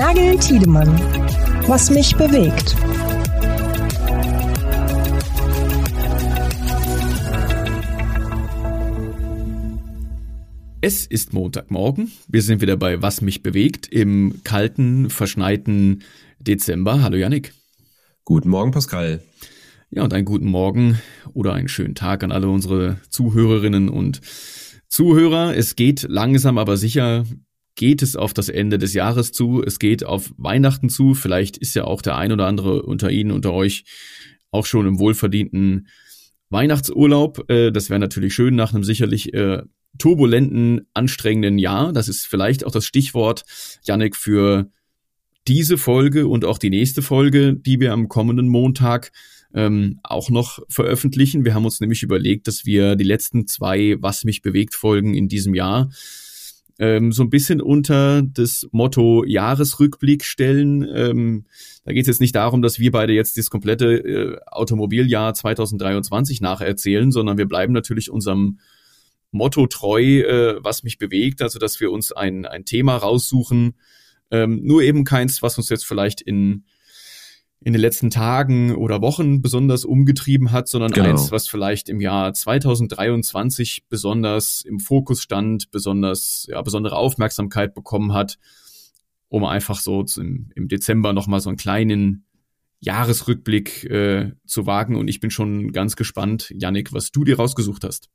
Nagel Tiedemann. Was mich bewegt. Es ist Montagmorgen. Wir sind wieder bei Was mich bewegt im kalten, verschneiten Dezember. Hallo Yannick. Guten Morgen, Pascal. Ja, und einen guten Morgen oder einen schönen Tag an alle unsere Zuhörerinnen und Zuhörer. Es geht langsam, aber sicher geht es auf das Ende des Jahres zu. Es geht auf Weihnachten zu. Vielleicht ist ja auch der ein oder andere unter Ihnen, unter euch auch schon im wohlverdienten Weihnachtsurlaub. Äh, das wäre natürlich schön nach einem sicherlich äh, turbulenten, anstrengenden Jahr. Das ist vielleicht auch das Stichwort, Yannick, für diese Folge und auch die nächste Folge, die wir am kommenden Montag ähm, auch noch veröffentlichen. Wir haben uns nämlich überlegt, dass wir die letzten zwei Was mich bewegt Folgen in diesem Jahr ähm, so ein bisschen unter das Motto Jahresrückblick stellen. Ähm, da geht es jetzt nicht darum, dass wir beide jetzt das komplette äh, Automobiljahr 2023 nacherzählen, sondern wir bleiben natürlich unserem Motto treu, äh, was mich bewegt, also dass wir uns ein, ein Thema raussuchen, ähm, nur eben keins, was uns jetzt vielleicht in in den letzten Tagen oder Wochen besonders umgetrieben hat, sondern genau. eins, was vielleicht im Jahr 2023 besonders im Fokus stand, besonders ja, besondere Aufmerksamkeit bekommen hat, um einfach so im, im Dezember nochmal so einen kleinen Jahresrückblick äh, zu wagen. Und ich bin schon ganz gespannt, Yannick, was du dir rausgesucht hast.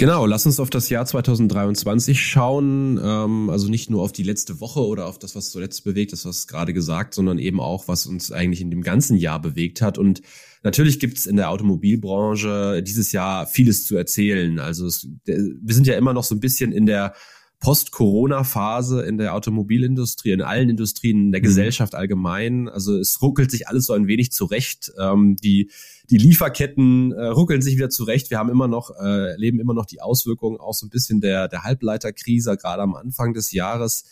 Genau, lass uns auf das Jahr 2023 schauen. Ähm, also nicht nur auf die letzte Woche oder auf das, was zuletzt bewegt ist, was gerade gesagt, sondern eben auch, was uns eigentlich in dem ganzen Jahr bewegt hat. Und natürlich gibt es in der Automobilbranche dieses Jahr vieles zu erzählen. Also es, wir sind ja immer noch so ein bisschen in der Post-Corona-Phase in der Automobilindustrie, in allen Industrien, in der mhm. Gesellschaft allgemein. Also es ruckelt sich alles so ein wenig zurecht. Ähm, die, die Lieferketten äh, ruckeln sich wieder zurecht. Wir haben immer noch, äh, leben immer noch die Auswirkungen auch so ein bisschen der, der Halbleiterkrise, gerade am Anfang des Jahres.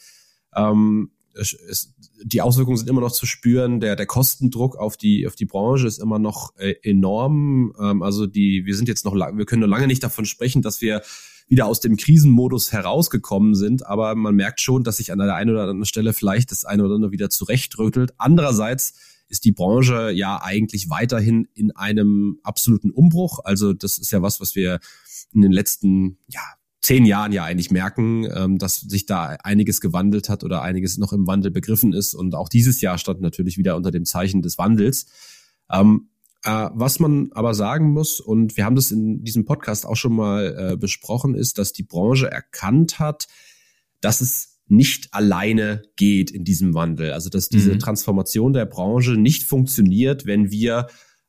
Ähm, es, die Auswirkungen sind immer noch zu spüren. Der, der Kostendruck auf die, auf die Branche ist immer noch äh, enorm. Ähm, also die, wir sind jetzt noch, wir können noch lange nicht davon sprechen, dass wir wieder aus dem Krisenmodus herausgekommen sind. Aber man merkt schon, dass sich an der einen oder anderen Stelle vielleicht das eine oder andere wieder zurechtrüttelt. Andererseits ist die Branche ja eigentlich weiterhin in einem absoluten Umbruch. Also das ist ja was, was wir in den letzten ja, zehn Jahren ja eigentlich merken, ähm, dass sich da einiges gewandelt hat oder einiges noch im Wandel begriffen ist. Und auch dieses Jahr stand natürlich wieder unter dem Zeichen des Wandels. Ähm, äh, was man aber sagen muss, und wir haben das in diesem Podcast auch schon mal äh, besprochen, ist, dass die Branche erkannt hat, dass es nicht alleine geht in diesem Wandel. Also dass diese mhm. Transformation der Branche nicht funktioniert, wenn wir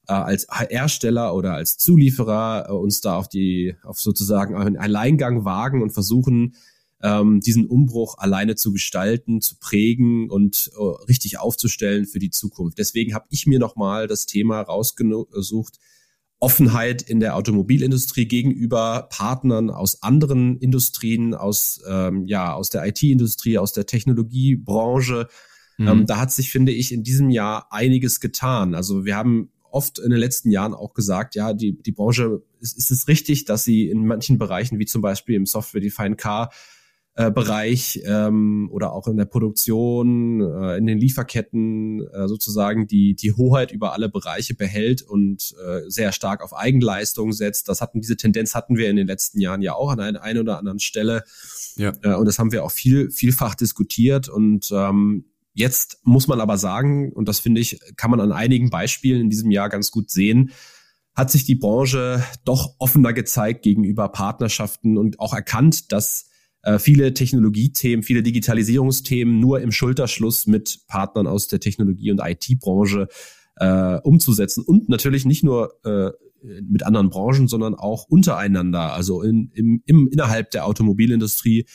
äh, als Hersteller oder als Zulieferer äh, uns da auf die, auf sozusagen einen Alleingang wagen und versuchen, ähm, diesen Umbruch alleine zu gestalten, zu prägen und äh, richtig aufzustellen für die Zukunft. Deswegen habe ich mir nochmal das Thema rausgesucht, Offenheit in der Automobilindustrie gegenüber Partnern aus anderen Industrien, aus, ähm, ja, aus der IT-Industrie, aus der Technologiebranche. Mhm. Ähm, da hat sich, finde ich, in diesem Jahr einiges getan. Also wir haben oft in den letzten Jahren auch gesagt, ja, die, die Branche, ist, ist es richtig, dass sie in manchen Bereichen, wie zum Beispiel im Software-Defined Car, äh, Bereich ähm, oder auch in der Produktion, äh, in den Lieferketten äh, sozusagen die, die Hoheit über alle Bereiche behält und äh, sehr stark auf Eigenleistung setzt. Das hatten, diese Tendenz hatten wir in den letzten Jahren ja auch an einer einen oder anderen Stelle. Ja. Äh, und das haben wir auch viel, vielfach diskutiert und ähm, Jetzt muss man aber sagen, und das finde ich, kann man an einigen Beispielen in diesem Jahr ganz gut sehen, hat sich die Branche doch offener gezeigt gegenüber Partnerschaften und auch erkannt, dass viele Technologiethemen, viele Digitalisierungsthemen nur im Schulterschluss mit Partnern aus der Technologie- und IT-Branche äh, umzusetzen. Und natürlich nicht nur äh, mit anderen Branchen, sondern auch untereinander, also in, im, im, innerhalb der Automobilindustrie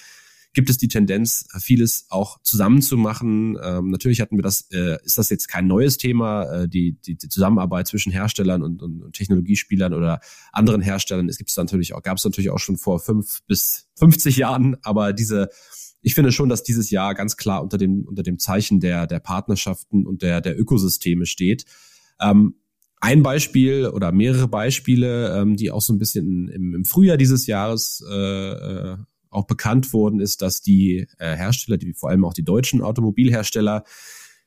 gibt es die Tendenz, vieles auch zusammenzumachen. Ähm, natürlich hatten wir das, äh, ist das jetzt kein neues Thema, äh, die, die, die Zusammenarbeit zwischen Herstellern und, und, und Technologiespielern oder anderen Herstellern. Es gibt es natürlich auch, gab es natürlich auch schon vor fünf bis 50 Jahren, aber diese ich finde schon, dass dieses Jahr ganz klar unter dem, unter dem Zeichen der, der Partnerschaften und der, der Ökosysteme steht. Ähm, ein Beispiel oder mehrere Beispiele, ähm, die auch so ein bisschen im, im Frühjahr dieses Jahres äh, äh auch bekannt worden ist, dass die äh, Hersteller, die vor allem auch die deutschen Automobilhersteller,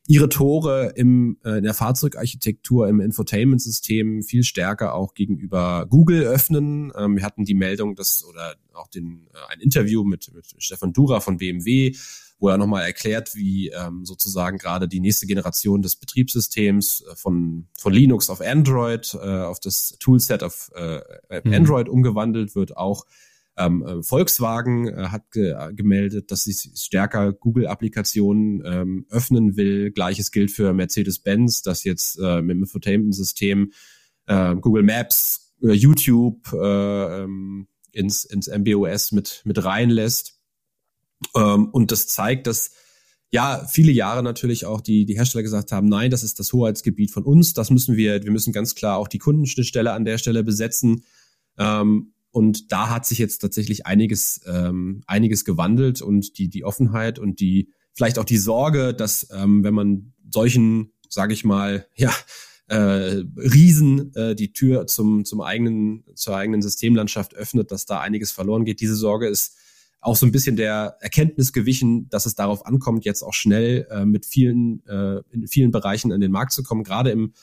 ihre Tore im, äh, in der Fahrzeugarchitektur, im Infotainment-System viel stärker auch gegenüber Google öffnen. Ähm, wir hatten die Meldung, dass oder auch den, äh, ein Interview mit, mit Stefan Dura von BMW, wo er nochmal erklärt, wie ähm, sozusagen gerade die nächste Generation des Betriebssystems äh, von, von Linux auf Android, äh, auf das Toolset auf äh, mhm. Android umgewandelt wird, auch ähm, äh, Volkswagen äh, hat ge gemeldet, dass sie stärker Google-Applikationen ähm, öffnen will. Gleiches gilt für Mercedes-Benz, das jetzt äh, mit dem Infotainment-System äh, Google Maps, äh, YouTube äh, ähm, ins, ins MBOS mit, mit reinlässt. Ähm, und das zeigt, dass ja, viele Jahre natürlich auch die, die Hersteller gesagt haben, nein, das ist das Hoheitsgebiet von uns, das müssen wir, wir müssen ganz klar auch die Kundenschnittstelle an der Stelle besetzen. Ähm, und da hat sich jetzt tatsächlich einiges, ähm, einiges gewandelt und die, die Offenheit und die, vielleicht auch die Sorge, dass ähm, wenn man solchen, sage ich mal, ja, äh, Riesen äh, die Tür zum, zum eigenen, zur eigenen Systemlandschaft öffnet, dass da einiges verloren geht. Diese Sorge ist auch so ein bisschen der Erkenntnis gewichen, dass es darauf ankommt, jetzt auch schnell äh, mit vielen, äh, in vielen Bereichen an den Markt zu kommen. Gerade im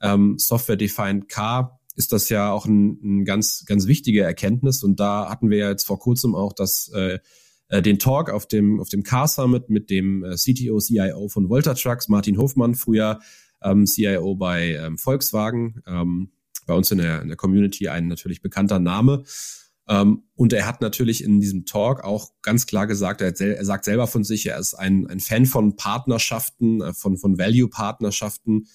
ähm, Software-Defined Car ist das ja auch ein, ein ganz, ganz wichtige Erkenntnis. Und da hatten wir ja jetzt vor kurzem auch das, äh, äh den Talk auf dem, auf dem Car Summit mit dem äh, CTO, CIO von Volta Trucks, Martin Hofmann, früher ähm, CIO bei ähm, Volkswagen, ähm, bei uns in der, in der Community ein natürlich bekannter Name. Ähm, und er hat natürlich in diesem Talk auch ganz klar gesagt, er, er sagt selber von sich, er ist ein, ein Fan von Partnerschaften, äh, von, von Value-Partnerschaften.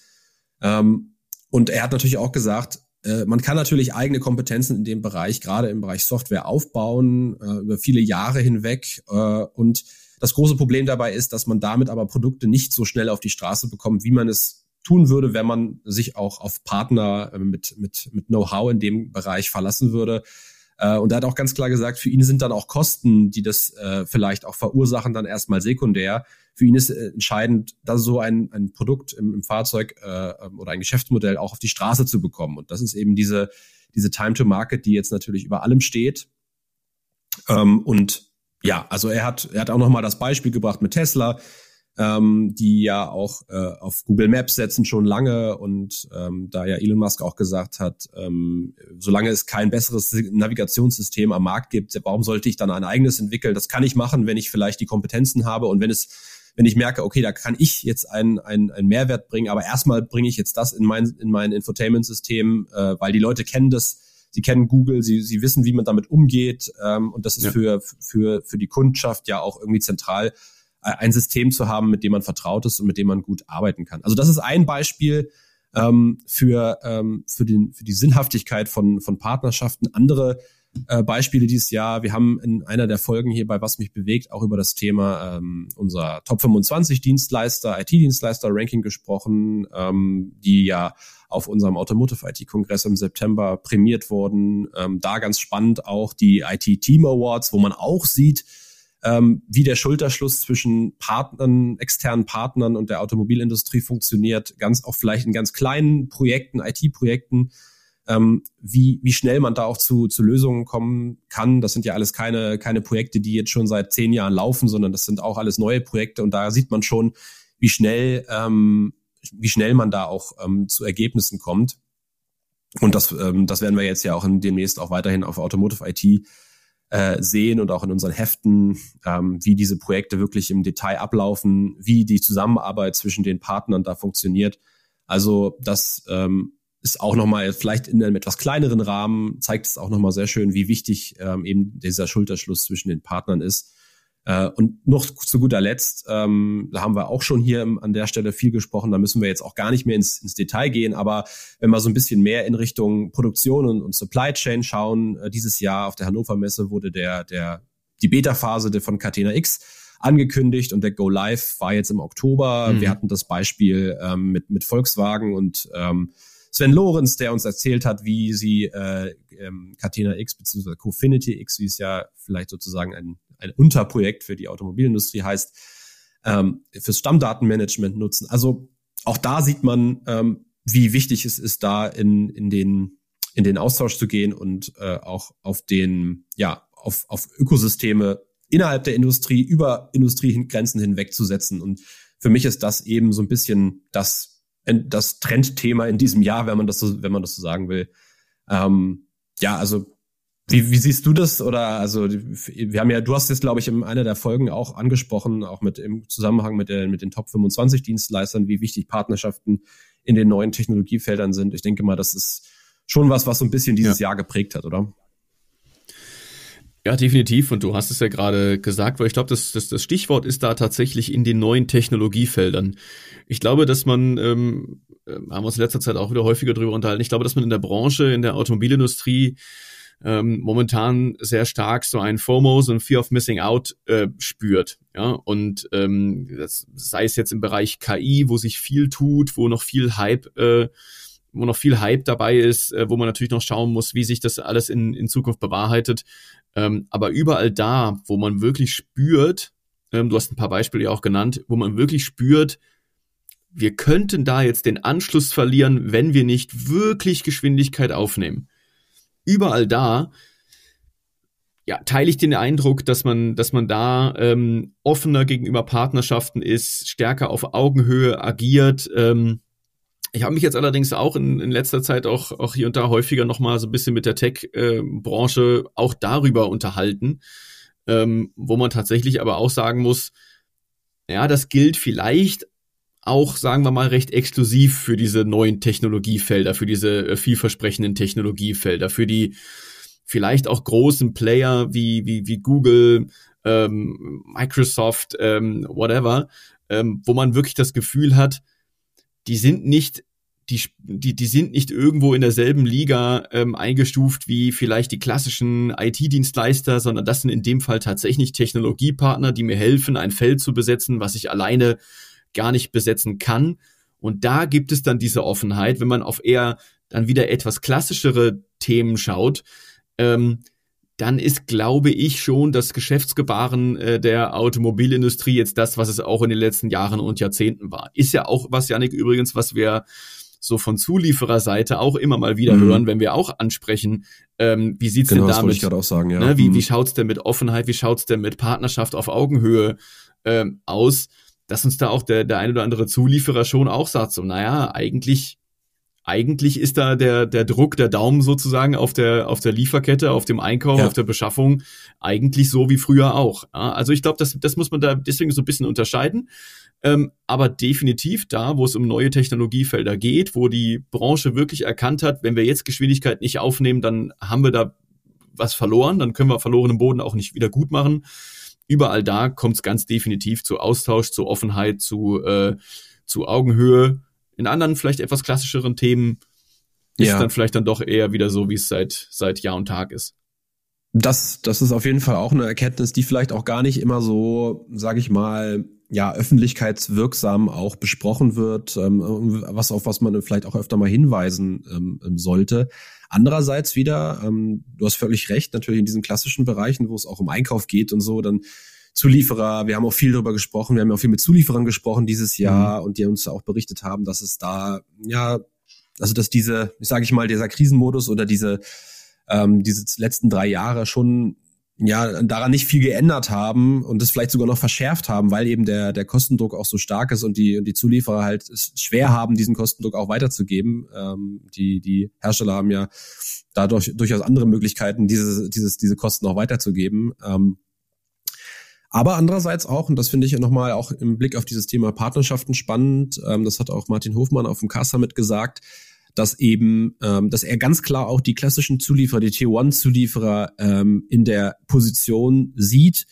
Ähm, und er hat natürlich auch gesagt, man kann natürlich eigene Kompetenzen in dem Bereich, gerade im Bereich Software, aufbauen, äh, über viele Jahre hinweg. Äh, und das große Problem dabei ist, dass man damit aber Produkte nicht so schnell auf die Straße bekommt, wie man es tun würde, wenn man sich auch auf Partner mit, mit, mit Know-how in dem Bereich verlassen würde. Und er hat auch ganz klar gesagt, für ihn sind dann auch Kosten, die das vielleicht auch verursachen, dann erstmal sekundär für ihn ist äh, entscheidend, dass so ein, ein Produkt im, im Fahrzeug äh, ähm, oder ein Geschäftsmodell auch auf die Straße zu bekommen. Und das ist eben diese, diese Time to Market, die jetzt natürlich über allem steht. Ähm, und ja, also er hat, er hat auch nochmal das Beispiel gebracht mit Tesla, ähm, die ja auch äh, auf Google Maps setzen schon lange und ähm, da ja Elon Musk auch gesagt hat, ähm, solange es kein besseres Navigationssystem am Markt gibt, warum sollte ich dann ein eigenes entwickeln? Das kann ich machen, wenn ich vielleicht die Kompetenzen habe und wenn es wenn ich merke, okay, da kann ich jetzt einen, einen, einen Mehrwert bringen, aber erstmal bringe ich jetzt das in mein, in mein Infotainment-System, äh, weil die Leute kennen das, sie kennen Google, sie, sie wissen, wie man damit umgeht ähm, und das ist ja. für, für, für die Kundschaft ja auch irgendwie zentral, ein System zu haben, mit dem man vertraut ist und mit dem man gut arbeiten kann. Also das ist ein Beispiel ähm, für, ähm, für, den, für die Sinnhaftigkeit von, von Partnerschaften. Andere äh, Beispiele dieses Jahr. Wir haben in einer der Folgen hier bei Was mich bewegt auch über das Thema ähm, unser Top 25 Dienstleister, IT-Dienstleister-Ranking gesprochen, ähm, die ja auf unserem Automotive IT-Kongress im September prämiert wurden. Ähm, da ganz spannend auch die IT-Team Awards, wo man auch sieht, ähm, wie der Schulterschluss zwischen Partnern, externen Partnern und der Automobilindustrie funktioniert, ganz auch vielleicht in ganz kleinen Projekten, IT-Projekten, ähm, wie, wie schnell man da auch zu, zu Lösungen kommen kann. Das sind ja alles keine, keine Projekte, die jetzt schon seit zehn Jahren laufen, sondern das sind auch alles neue Projekte und da sieht man schon, wie schnell, ähm, wie schnell man da auch ähm, zu Ergebnissen kommt. Und das, ähm, das werden wir jetzt ja auch in, demnächst auch weiterhin auf Automotive IT äh, sehen und auch in unseren Heften, ähm, wie diese Projekte wirklich im Detail ablaufen, wie die Zusammenarbeit zwischen den Partnern da funktioniert. Also das ähm, ist auch nochmal, vielleicht in einem etwas kleineren Rahmen, zeigt es auch nochmal sehr schön, wie wichtig ähm, eben dieser Schulterschluss zwischen den Partnern ist. Äh, und noch zu guter Letzt, ähm, da haben wir auch schon hier an der Stelle viel gesprochen, da müssen wir jetzt auch gar nicht mehr ins, ins Detail gehen, aber wenn wir so ein bisschen mehr in Richtung Produktion und, und Supply Chain schauen, äh, dieses Jahr auf der Hannover Messe wurde der, der, die Beta-Phase von Catena X angekündigt und der Go Live war jetzt im Oktober. Mhm. Wir hatten das Beispiel ähm, mit, mit Volkswagen und ähm, Sven Lorenz, der uns erzählt hat, wie sie äh, ähm, Catena X bzw. Cofinity X, wie es ja vielleicht sozusagen ein, ein Unterprojekt für die Automobilindustrie heißt, ähm, fürs Stammdatenmanagement nutzen. Also auch da sieht man, ähm, wie wichtig es ist, da in, in den in den Austausch zu gehen und äh, auch auf den, ja, auf, auf Ökosysteme innerhalb der Industrie über Industriegrenzen hinwegzusetzen. Und für mich ist das eben so ein bisschen das, das Trendthema in diesem Jahr, wenn man das so, wenn man das so sagen will. Ähm, ja, also wie, wie siehst du das? Oder also wir haben ja, du hast jetzt, glaube ich, in einer der Folgen auch angesprochen, auch mit im Zusammenhang mit, der, mit den Top 25 Dienstleistern, wie wichtig Partnerschaften in den neuen Technologiefeldern sind. Ich denke mal, das ist schon was, was so ein bisschen dieses ja. Jahr geprägt hat, oder? Ja, definitiv. Und du hast es ja gerade gesagt, weil ich glaube, das, das, das Stichwort ist da tatsächlich in den neuen Technologiefeldern. Ich glaube, dass man, ähm, äh, haben wir uns in letzter Zeit auch wieder häufiger drüber unterhalten, ich glaube, dass man in der Branche, in der Automobilindustrie ähm, momentan sehr stark so ein FOMO, so ein Fear of Missing Out äh, spürt. Ja, und ähm, das sei es jetzt im Bereich KI, wo sich viel tut, wo noch viel Hype äh, wo noch viel Hype dabei ist, äh, wo man natürlich noch schauen muss, wie sich das alles in, in Zukunft bewahrheitet. Ähm, aber überall da, wo man wirklich spürt, ähm, du hast ein paar Beispiele ja auch genannt, wo man wirklich spürt, wir könnten da jetzt den Anschluss verlieren, wenn wir nicht wirklich Geschwindigkeit aufnehmen überall da, ja, teile ich den Eindruck, dass man, dass man da ähm, offener gegenüber Partnerschaften ist, stärker auf Augenhöhe agiert. Ähm, ich habe mich jetzt allerdings auch in, in letzter Zeit auch, auch hier und da häufiger nochmal so ein bisschen mit der Tech-Branche auch darüber unterhalten, ähm, wo man tatsächlich aber auch sagen muss, ja, das gilt vielleicht auch, sagen wir mal, recht exklusiv für diese neuen Technologiefelder, für diese äh, vielversprechenden Technologiefelder, für die vielleicht auch großen Player wie, wie, wie Google, ähm, Microsoft, ähm, whatever, ähm, wo man wirklich das Gefühl hat, die sind nicht die, die, die sind nicht irgendwo in derselben Liga ähm, eingestuft wie vielleicht die klassischen IT-Dienstleister, sondern das sind in dem Fall tatsächlich Technologiepartner, die mir helfen, ein Feld zu besetzen, was ich alleine gar nicht besetzen kann. Und da gibt es dann diese Offenheit, wenn man auf eher dann wieder etwas klassischere Themen schaut, ähm, dann ist, glaube ich, schon das Geschäftsgebaren äh, der Automobilindustrie jetzt das, was es auch in den letzten Jahren und Jahrzehnten war. Ist ja auch was, Janik, übrigens, was wir so von Zuliefererseite auch immer mal wieder mhm. hören, wenn wir auch ansprechen, ähm, wie sieht's genau, denn damit? Das ich auch sagen, ja. Ne, wie, mhm. wie schaut's denn mit Offenheit, wie schaut's denn mit Partnerschaft auf Augenhöhe ähm, aus? Dass uns da auch der, der ein oder andere Zulieferer schon auch sagt, so, naja, eigentlich, eigentlich ist da der, der Druck, der Daumen sozusagen auf der, auf der Lieferkette, auf dem Einkauf, ja. auf der Beschaffung, eigentlich so wie früher auch. Ja, also ich glaube, das, das muss man da deswegen so ein bisschen unterscheiden. Ähm, aber definitiv da, wo es um neue Technologiefelder geht, wo die Branche wirklich erkannt hat, wenn wir jetzt Geschwindigkeit nicht aufnehmen, dann haben wir da was verloren, dann können wir verlorenen Boden auch nicht wieder gut machen überall da kommt es ganz definitiv zu Austausch, zu Offenheit, zu, äh, zu Augenhöhe. In anderen, vielleicht etwas klassischeren Themen ist ja. dann vielleicht dann doch eher wieder so, wie es seit, seit Jahr und Tag ist. Das, das ist auf jeden Fall auch eine Erkenntnis, die vielleicht auch gar nicht immer so, sage ich mal, ja, öffentlichkeitswirksam auch besprochen wird, ähm, was auf was man vielleicht auch öfter mal hinweisen ähm, sollte. Andererseits wieder, ähm, du hast völlig recht, natürlich in diesen klassischen Bereichen, wo es auch um Einkauf geht und so, dann Zulieferer, wir haben auch viel darüber gesprochen, wir haben auch viel mit Zulieferern gesprochen dieses Jahr mhm. und die uns auch berichtet haben, dass es da, ja, also dass diese, sage ich mal, dieser Krisenmodus oder diese, ähm, diese letzten drei Jahre schon ja daran nicht viel geändert haben und das vielleicht sogar noch verschärft haben, weil eben der der Kostendruck auch so stark ist und die und die Zulieferer halt es schwer haben, diesen Kostendruck auch weiterzugeben. Ähm, die die Hersteller haben ja dadurch durchaus andere Möglichkeiten, diese dieses diese Kosten auch weiterzugeben. Ähm, aber andererseits auch, und das finde ich nochmal auch im Blick auf dieses Thema Partnerschaften spannend, ähm, das hat auch Martin Hofmann auf dem K-Summit gesagt, dass eben, ähm, dass er ganz klar auch die klassischen Zulieferer, die Tier One Zulieferer ähm, in der Position sieht,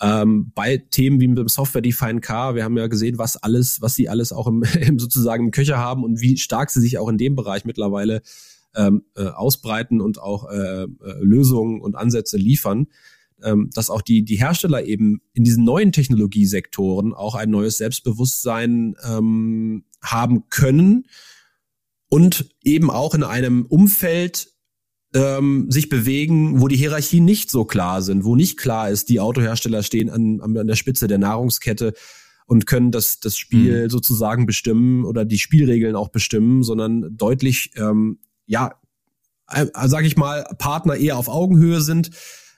ähm, bei Themen wie mit dem Software Defined Car. Wir haben ja gesehen, was alles, was sie alles auch im, im sozusagen im Köcher haben und wie stark sie sich auch in dem Bereich mittlerweile ähm, äh, ausbreiten und auch äh, äh, Lösungen und Ansätze liefern ähm, dass auch die, die Hersteller eben in diesen neuen Technologiesektoren auch ein neues Selbstbewusstsein ähm, haben können und eben auch in einem Umfeld ähm, sich bewegen, wo die Hierarchien nicht so klar sind, wo nicht klar ist, die Autohersteller stehen an, an der Spitze der Nahrungskette und können das, das Spiel mhm. sozusagen bestimmen oder die Spielregeln auch bestimmen, sondern deutlich, ähm, ja, äh, sag ich mal, Partner eher auf Augenhöhe sind,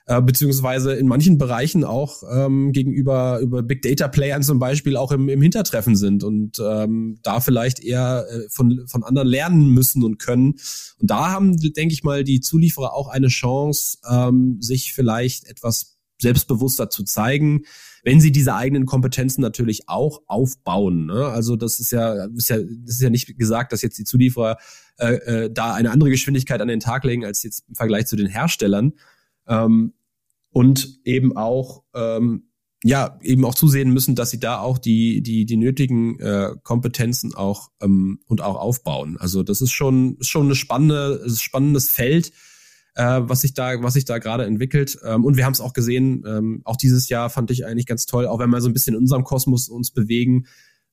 äh, beziehungsweise in manchen Bereichen auch ähm, gegenüber über Big Data Playern zum Beispiel auch im, im Hintertreffen sind und ähm, da vielleicht eher äh, von, von anderen lernen müssen und können. Und da haben, denke ich mal, die Zulieferer auch eine Chance, ähm, sich vielleicht etwas selbstbewusster zu zeigen, wenn sie diese eigenen Kompetenzen natürlich auch aufbauen. Ne? Also das ist ja, ist ja, das ist ja nicht gesagt, dass jetzt die Zulieferer äh, äh, da eine andere Geschwindigkeit an den Tag legen als jetzt im Vergleich zu den Herstellern. Ähm, und eben auch ähm, ja eben auch zusehen müssen, dass sie da auch die die die nötigen äh, Kompetenzen auch ähm, und auch aufbauen. Also das ist schon schon eine spannende spannendes Feld, äh, was sich da was sich da gerade entwickelt. Ähm, und wir haben es auch gesehen. Ähm, auch dieses Jahr fand ich eigentlich ganz toll, auch wenn wir so ein bisschen in unserem Kosmos uns bewegen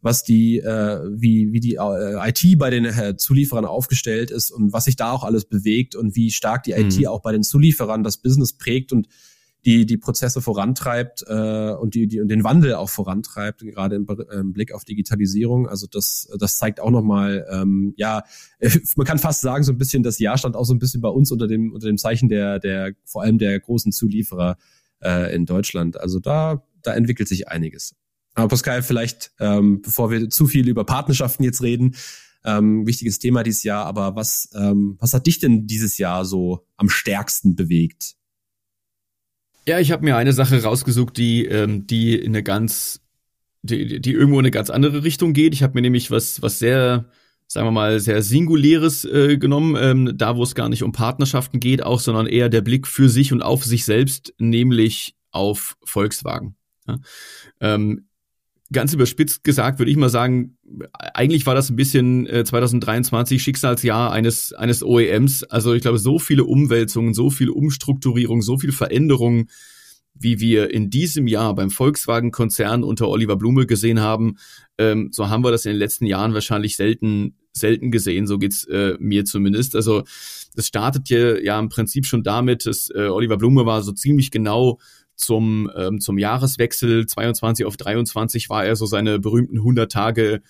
was die, äh, wie, wie die äh, IT bei den äh, Zulieferern aufgestellt ist und was sich da auch alles bewegt und wie stark die IT mhm. auch bei den Zulieferern das Business prägt und die die Prozesse vorantreibt äh, und die, die und den Wandel auch vorantreibt, gerade im, im Blick auf Digitalisierung. Also das das zeigt auch nochmal, ähm, ja, man kann fast sagen so ein bisschen, das Jahr stand auch so ein bisschen bei uns unter dem unter dem Zeichen der der vor allem der großen Zulieferer äh, in Deutschland. Also da da entwickelt sich einiges. Aber Pascal, vielleicht, ähm, bevor wir zu viel über Partnerschaften jetzt reden, ähm, wichtiges Thema dieses Jahr, aber was, ähm, was hat dich denn dieses Jahr so am stärksten bewegt? Ja, ich habe mir eine Sache rausgesucht, die, ähm, die in eine ganz, die, die irgendwo in eine ganz andere Richtung geht. Ich habe mir nämlich was, was sehr, sagen wir mal, sehr Singuläres äh, genommen, ähm, da wo es gar nicht um Partnerschaften geht, auch, sondern eher der Blick für sich und auf sich selbst, nämlich auf Volkswagen. Ja? Ähm, ganz überspitzt gesagt, würde ich mal sagen, eigentlich war das ein bisschen äh, 2023 Schicksalsjahr eines, eines OEMs. Also ich glaube, so viele Umwälzungen, so viel Umstrukturierung, so viel Veränderungen, wie wir in diesem Jahr beim Volkswagen-Konzern unter Oliver Blume gesehen haben, ähm, so haben wir das in den letzten Jahren wahrscheinlich selten, selten gesehen. So geht's äh, mir zumindest. Also das startet ja, ja im Prinzip schon damit, dass äh, Oliver Blume war so ziemlich genau zum, ähm, zum Jahreswechsel 22 auf 23 war er so seine berühmten 100 Tage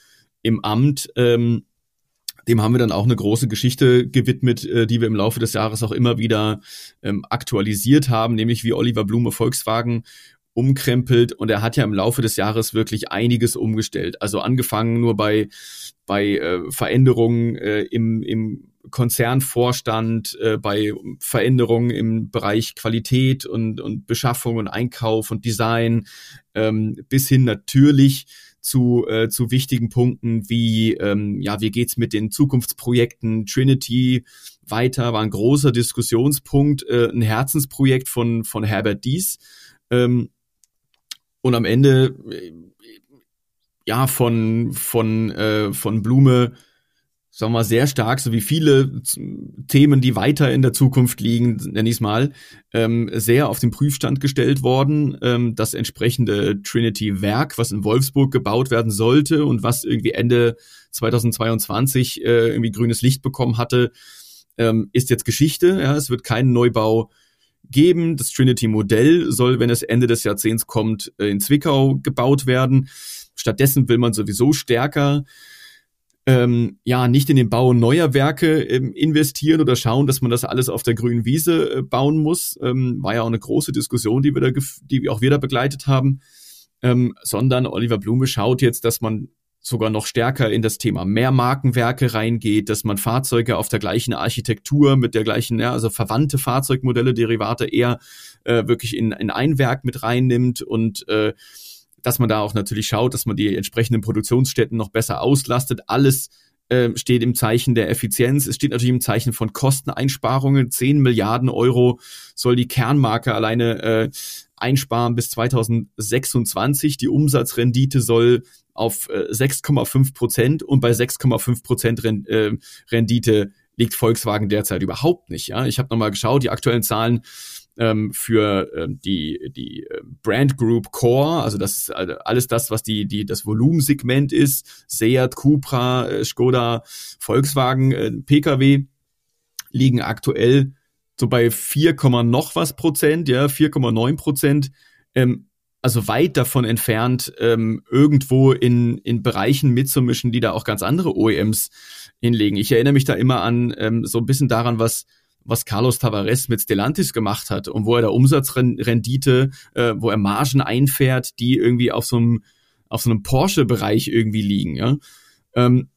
im Amt. Ähm, dem haben wir dann auch eine große Geschichte gewidmet, äh, die wir im Laufe des Jahres auch immer wieder ähm, aktualisiert haben, nämlich wie Oliver Blume Volkswagen umkrempelt und er hat ja im Laufe des Jahres wirklich einiges umgestellt. Also angefangen nur bei, bei äh, Veränderungen äh, im, im Konzernvorstand, äh, bei Veränderungen im Bereich Qualität und, und Beschaffung und Einkauf und Design, ähm, bis hin natürlich zu, äh, zu wichtigen Punkten wie, ähm, ja, wie geht's mit den Zukunftsprojekten Trinity weiter, war ein großer Diskussionspunkt, äh, ein Herzensprojekt von, von Herbert Dies. Ähm, und am Ende, äh, ja, von, von, äh, von Blume sagen wir mal, sehr stark, so wie viele Themen, die weiter in der Zukunft liegen, nenne ich es mal, ähm, sehr auf den Prüfstand gestellt worden. Ähm, das entsprechende Trinity-Werk, was in Wolfsburg gebaut werden sollte und was irgendwie Ende 2022 äh, irgendwie grünes Licht bekommen hatte, ähm, ist jetzt Geschichte. Ja, es wird keinen Neubau geben. Das Trinity-Modell soll, wenn es Ende des Jahrzehnts kommt, äh, in Zwickau gebaut werden. Stattdessen will man sowieso stärker ähm, ja nicht in den Bau neuer Werke ähm, investieren oder schauen, dass man das alles auf der grünen Wiese äh, bauen muss. Ähm, war ja auch eine große Diskussion, die wir da, die auch wir da begleitet haben. Ähm, sondern Oliver Blume schaut jetzt, dass man sogar noch stärker in das Thema Mehrmarkenwerke reingeht, dass man Fahrzeuge auf der gleichen Architektur mit der gleichen, ja, also verwandte Fahrzeugmodelle, Derivate eher äh, wirklich in, in ein Werk mit reinnimmt und äh, dass man da auch natürlich schaut, dass man die entsprechenden Produktionsstätten noch besser auslastet. Alles äh, steht im Zeichen der Effizienz. Es steht natürlich im Zeichen von Kosteneinsparungen. 10 Milliarden Euro soll die Kernmarke alleine äh, einsparen bis 2026. Die Umsatzrendite soll auf äh, 6,5 Prozent und bei 6,5 Prozent äh, Rendite liegt Volkswagen derzeit überhaupt nicht. Ja, ich habe nochmal geschaut, die aktuellen Zahlen ähm, für ähm, die, die äh, Brand Group Core, also das ist alles das, was die, die, das Volumensegment ist, Seat, Cupra, äh, Skoda, Volkswagen, äh, Pkw, liegen aktuell so bei 4, noch was Prozent, ja, 4,9 Prozent. Ähm, also weit davon entfernt, ähm, irgendwo in, in Bereichen mitzumischen, die da auch ganz andere OEMs hinlegen. Ich erinnere mich da immer an ähm, so ein bisschen daran, was was Carlos Tavares mit Stellantis gemacht hat und wo er da Umsatzrendite, äh, wo er Margen einfährt, die irgendwie auf so einem auf so einem Porsche-Bereich irgendwie liegen. Ja? Ähm,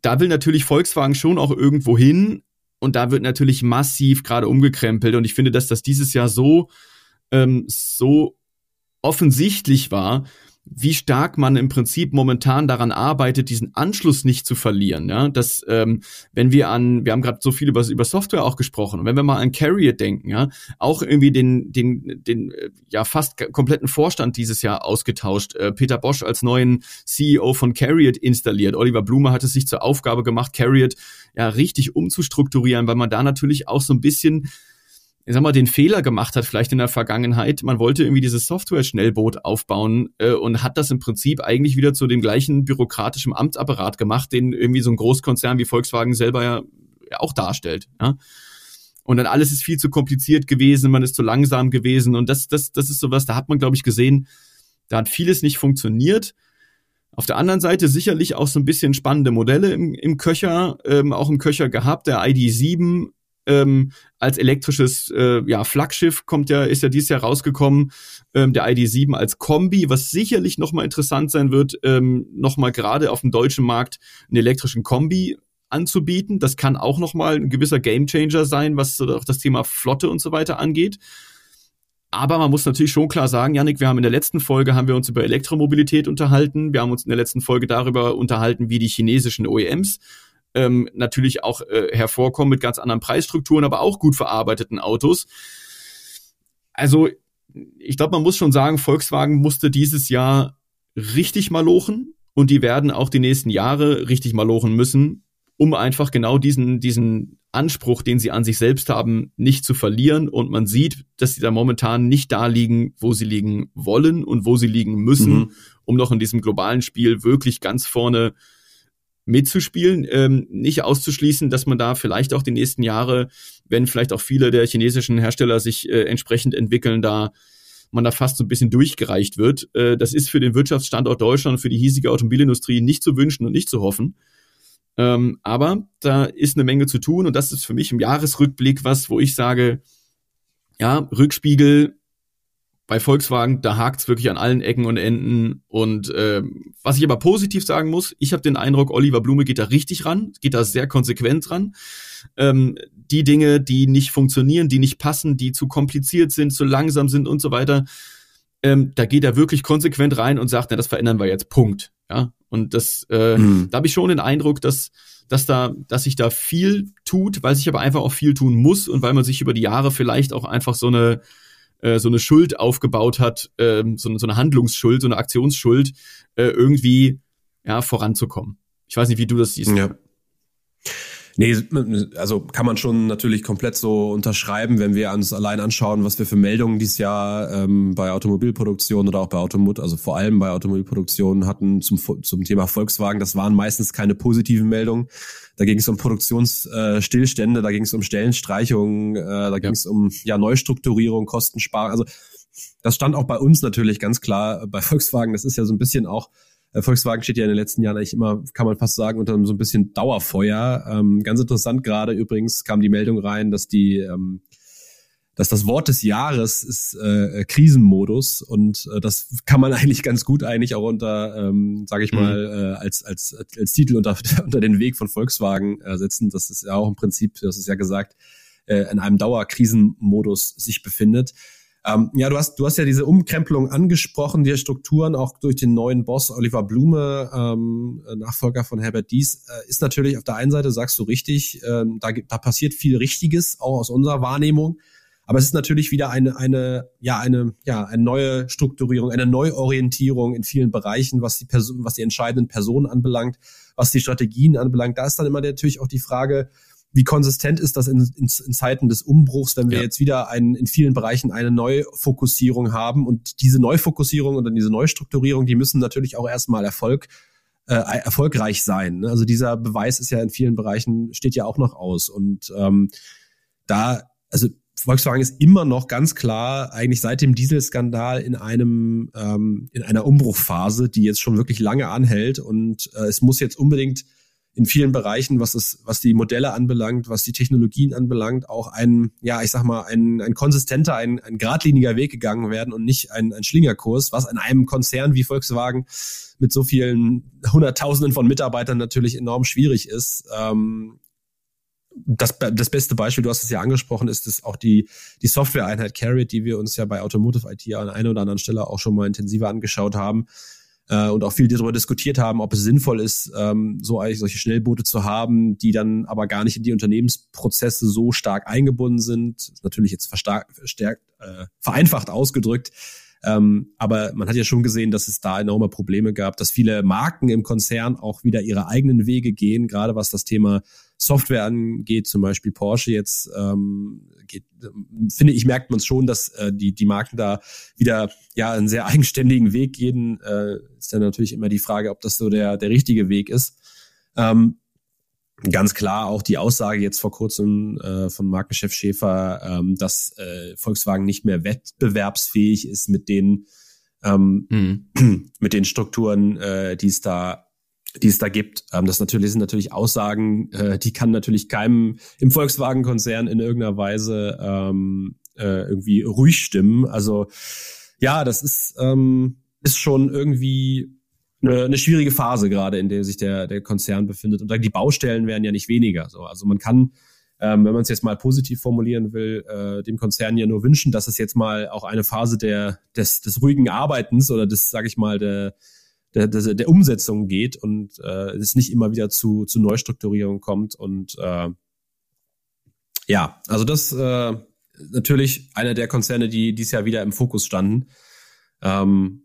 da will natürlich Volkswagen schon auch irgendwo hin und da wird natürlich massiv gerade umgekrempelt. Und ich finde, dass das dieses Jahr so ähm, so offensichtlich war, wie stark man im Prinzip momentan daran arbeitet, diesen Anschluss nicht zu verlieren. Ja, dass ähm, wenn wir an, wir haben gerade so viel über, über Software auch gesprochen, wenn wir mal an Carrier denken, ja, auch irgendwie den, den, den äh, ja fast kompletten Vorstand dieses Jahr ausgetauscht, äh, Peter Bosch als neuen CEO von Carrier installiert. Oliver Blume hat es sich zur Aufgabe gemacht, Carrier ja richtig umzustrukturieren, weil man da natürlich auch so ein bisschen ich sag mal, den Fehler gemacht hat, vielleicht in der Vergangenheit. Man wollte irgendwie dieses Software-Schnellboot aufbauen äh, und hat das im Prinzip eigentlich wieder zu dem gleichen bürokratischen Amtsapparat gemacht, den irgendwie so ein Großkonzern wie Volkswagen selber ja, ja auch darstellt. Ja? Und dann alles ist viel zu kompliziert gewesen, man ist zu langsam gewesen und das, das, das ist sowas, da hat man, glaube ich, gesehen, da hat vieles nicht funktioniert. Auf der anderen Seite sicherlich auch so ein bisschen spannende Modelle im, im Köcher, ähm, auch im Köcher gehabt. Der ID7 ähm, als elektrisches äh, ja, Flaggschiff kommt ja, ist ja dieses Jahr rausgekommen, ähm, der ID7 als Kombi, was sicherlich nochmal interessant sein wird, ähm, nochmal gerade auf dem deutschen Markt einen elektrischen Kombi anzubieten. Das kann auch nochmal ein gewisser Gamechanger sein, was auch das Thema Flotte und so weiter angeht. Aber man muss natürlich schon klar sagen, Janik, wir haben in der letzten Folge haben wir uns über Elektromobilität unterhalten. Wir haben uns in der letzten Folge darüber unterhalten, wie die chinesischen OEMs ähm, natürlich auch äh, hervorkommen mit ganz anderen Preisstrukturen, aber auch gut verarbeiteten Autos. Also ich glaube, man muss schon sagen, Volkswagen musste dieses Jahr richtig malochen und die werden auch die nächsten Jahre richtig malochen müssen, um einfach genau diesen, diesen Anspruch, den sie an sich selbst haben, nicht zu verlieren. Und man sieht, dass sie da momentan nicht da liegen, wo sie liegen wollen und wo sie liegen müssen, mhm. um noch in diesem globalen Spiel wirklich ganz vorne mitzuspielen. Ähm, nicht auszuschließen, dass man da vielleicht auch die nächsten Jahre, wenn vielleicht auch viele der chinesischen Hersteller sich äh, entsprechend entwickeln, da man da fast so ein bisschen durchgereicht wird. Äh, das ist für den Wirtschaftsstandort Deutschland für die hiesige Automobilindustrie nicht zu wünschen und nicht zu hoffen. Ähm, aber da ist eine Menge zu tun und das ist für mich im Jahresrückblick was, wo ich sage, ja, Rückspiegel bei Volkswagen, da hakt's wirklich an allen Ecken und Enden. Und äh, was ich aber positiv sagen muss, ich habe den Eindruck, Oliver Blume geht da richtig ran, geht da sehr konsequent ran. Ähm, die Dinge, die nicht funktionieren, die nicht passen, die zu kompliziert sind, zu langsam sind und so weiter, ähm, da geht er wirklich konsequent rein und sagt, na, das verändern wir jetzt. Punkt. Ja. Und das, äh, mhm. da habe ich schon den Eindruck, dass dass da, dass sich da viel tut, weil sich aber einfach auch viel tun muss und weil man sich über die Jahre vielleicht auch einfach so eine äh, so eine Schuld aufgebaut hat, äh, so, so eine Handlungsschuld, so eine Aktionsschuld, äh, irgendwie ja, voranzukommen. Ich weiß nicht, wie du das siehst. Ja. Nee, also kann man schon natürlich komplett so unterschreiben, wenn wir uns allein anschauen, was wir für Meldungen dieses Jahr ähm, bei Automobilproduktion oder auch bei Automut, also vor allem bei Automobilproduktion hatten zum, zum Thema Volkswagen. Das waren meistens keine positiven Meldungen. Da ging es um Produktionsstillstände, äh, da ging es um Stellenstreichungen, äh, da ging es um ja Neustrukturierung, Kostensparen. Also das stand auch bei uns natürlich ganz klar bei Volkswagen. Das ist ja so ein bisschen auch äh, Volkswagen steht ja in den letzten Jahren eigentlich immer, kann man fast sagen, unter so ein bisschen Dauerfeuer. Ähm, ganz interessant gerade übrigens kam die Meldung rein, dass die ähm, dass das Wort des Jahres ist äh, Krisenmodus und äh, das kann man eigentlich ganz gut eigentlich auch unter, ähm, sage ich mhm. mal, äh, als, als, als Titel unter, unter den Weg von Volkswagen äh, setzen. Das ist ja auch im Prinzip, das ist ja gesagt, äh, in einem Dauerkrisenmodus sich befindet. Ähm, ja, du hast, du hast ja diese Umkrempelung angesprochen, die Strukturen auch durch den neuen Boss Oliver Blume, ähm, Nachfolger von Herbert Dies, äh, ist natürlich auf der einen Seite, sagst du richtig, äh, da, da passiert viel Richtiges, auch aus unserer Wahrnehmung. Aber es ist natürlich wieder eine, eine, ja, eine, ja, eine neue Strukturierung, eine Neuorientierung in vielen Bereichen, was die Person, was die entscheidenden Personen anbelangt, was die Strategien anbelangt. Da ist dann immer natürlich auch die Frage, wie konsistent ist das in, in, in Zeiten des Umbruchs, wenn wir ja. jetzt wieder ein, in vielen Bereichen eine Neufokussierung haben und diese Neufokussierung und dann diese Neustrukturierung, die müssen natürlich auch erstmal Erfolg äh, erfolgreich sein. Ne? Also dieser Beweis ist ja in vielen Bereichen steht ja auch noch aus und ähm, da also Volkswagen ist immer noch ganz klar eigentlich seit dem Dieselskandal in einem ähm, in einer Umbruchphase, die jetzt schon wirklich lange anhält und äh, es muss jetzt unbedingt in vielen Bereichen, was es, was die Modelle anbelangt, was die Technologien anbelangt, auch ein, ja, ich sag mal, ein, ein konsistenter, ein, ein geradliniger Weg gegangen werden und nicht ein, ein Schlingerkurs, was in einem Konzern wie Volkswagen mit so vielen Hunderttausenden von Mitarbeitern natürlich enorm schwierig ist. Ähm, das, das beste Beispiel, du hast es ja angesprochen, ist es auch die, die Software-Einheit Carrot, die wir uns ja bei Automotive IT an einer oder anderen Stelle auch schon mal intensiver angeschaut haben äh, und auch viel darüber diskutiert haben, ob es sinnvoll ist, ähm, so eigentlich solche Schnellboote zu haben, die dann aber gar nicht in die Unternehmensprozesse so stark eingebunden sind. Natürlich jetzt verstärkt, verstärkt äh, vereinfacht ausgedrückt. Ähm, aber man hat ja schon gesehen, dass es da enorme Probleme gab, dass viele Marken im Konzern auch wieder ihre eigenen Wege gehen, gerade was das Thema Software angeht, zum Beispiel Porsche jetzt, ähm, geht, finde ich, merkt man schon, dass äh, die, die Marken da wieder ja einen sehr eigenständigen Weg gehen. Äh, ist dann natürlich immer die Frage, ob das so der, der richtige Weg ist. Ähm, ganz klar auch die Aussage jetzt vor kurzem äh, von Markenchef Schäfer, ähm, dass äh, Volkswagen nicht mehr wettbewerbsfähig ist mit den ähm, mhm. mit den Strukturen, äh, die es da die es da gibt. Ähm, das natürlich sind natürlich Aussagen, äh, die kann natürlich keinem im Volkswagen-Konzern in irgendeiner Weise ähm, äh, irgendwie ruhig stimmen. Also ja, das ist ähm, ist schon irgendwie eine, eine schwierige Phase gerade, in der sich der der Konzern befindet. Und die Baustellen werden ja nicht weniger. So, also man kann ähm, wenn man es jetzt mal positiv formulieren will, äh, dem Konzern ja nur wünschen, dass es jetzt mal auch eine Phase der des, des ruhigen Arbeitens oder des, sage ich mal, der der, der, der Umsetzung geht und äh, es nicht immer wieder zu, zu Neustrukturierung kommt. Und äh, ja, also das äh, natürlich einer der Konzerne, die dieses Jahr wieder im Fokus standen. Ähm,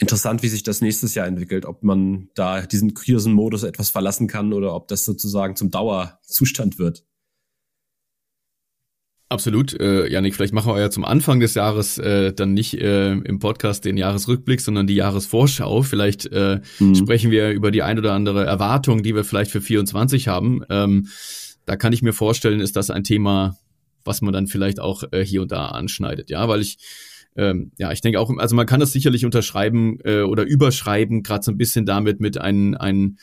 interessant, wie sich das nächstes Jahr entwickelt, ob man da diesen Krisenmodus etwas verlassen kann oder ob das sozusagen zum Dauerzustand wird. Absolut. Äh, Janik, vielleicht machen wir ja zum Anfang des Jahres äh, dann nicht äh, im Podcast den Jahresrückblick, sondern die Jahresvorschau. Vielleicht äh, mhm. sprechen wir über die ein oder andere Erwartung, die wir vielleicht für 24 haben. Ähm, da kann ich mir vorstellen, ist das ein Thema, was man dann vielleicht auch äh, hier und da anschneidet. Ja, weil ich ähm, ja, ich denke auch, also man kann das sicherlich unterschreiben äh, oder überschreiben, gerade so ein bisschen damit mit ein, ein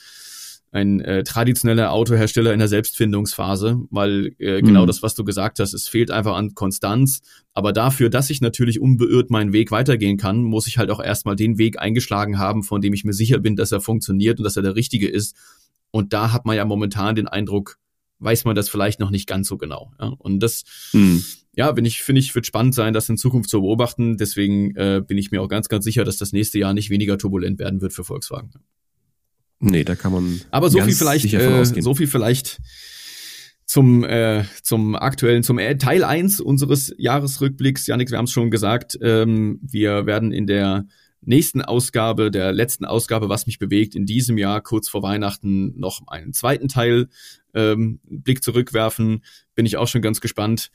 ein äh, traditioneller Autohersteller in der Selbstfindungsphase, weil äh, genau mhm. das, was du gesagt hast, es fehlt einfach an Konstanz. Aber dafür, dass ich natürlich unbeirrt meinen Weg weitergehen kann, muss ich halt auch erstmal den Weg eingeschlagen haben, von dem ich mir sicher bin, dass er funktioniert und dass er der richtige ist. Und da hat man ja momentan den Eindruck, weiß man das vielleicht noch nicht ganz so genau. Ja? Und das, mhm. ja, bin ich, finde ich, wird spannend sein, das in Zukunft zu beobachten. Deswegen äh, bin ich mir auch ganz, ganz sicher, dass das nächste Jahr nicht weniger turbulent werden wird für Volkswagen. Nee, da kann man. Aber so viel vielleicht, äh, so viel vielleicht zum, äh, zum aktuellen, zum äh, Teil eins unseres Jahresrückblicks. Janik, wir haben es schon gesagt, ähm, wir werden in der nächsten Ausgabe, der letzten Ausgabe, was mich bewegt, in diesem Jahr kurz vor Weihnachten noch einen zweiten Teil ähm, Blick zurückwerfen. Bin ich auch schon ganz gespannt,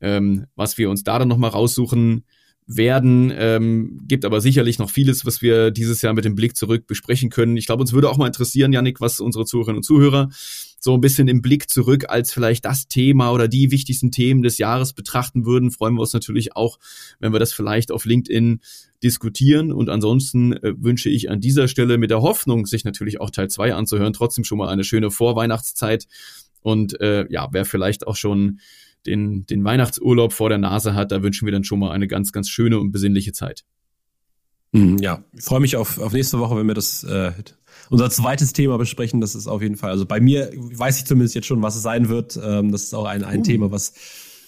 ähm, was wir uns da dann nochmal raussuchen werden. Ähm, gibt aber sicherlich noch vieles, was wir dieses Jahr mit dem Blick zurück besprechen können. Ich glaube, uns würde auch mal interessieren, Yannick, was unsere Zuhörerinnen und Zuhörer so ein bisschen im Blick zurück als vielleicht das Thema oder die wichtigsten Themen des Jahres betrachten würden. Freuen wir uns natürlich auch, wenn wir das vielleicht auf LinkedIn diskutieren. Und ansonsten äh, wünsche ich an dieser Stelle mit der Hoffnung, sich natürlich auch Teil zwei anzuhören, trotzdem schon mal eine schöne Vorweihnachtszeit. Und äh, ja, wer vielleicht auch schon den, den Weihnachtsurlaub vor der Nase hat, da wünschen wir dann schon mal eine ganz, ganz schöne und besinnliche Zeit. Mhm, ja, ich freue mich auf, auf nächste Woche, wenn wir das äh, unser zweites Thema besprechen. Das ist auf jeden Fall, also bei mir weiß ich zumindest jetzt schon, was es sein wird. Ähm, das ist auch ein, ein uh. Thema, was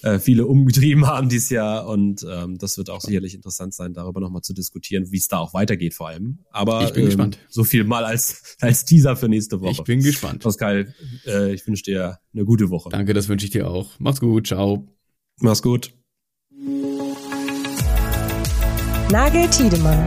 äh, viele umgetrieben haben dieses Jahr und ähm, das wird auch sicherlich interessant sein, darüber nochmal zu diskutieren, wie es da auch weitergeht vor allem. Aber ich bin ähm, gespannt. So viel mal als als Teaser für nächste Woche. Ich bin gespannt. Pascal, äh, ich wünsche dir eine gute Woche. Danke, das wünsche ich dir auch. Mach's gut, ciao. Mach's gut. Nagel Tiedemann,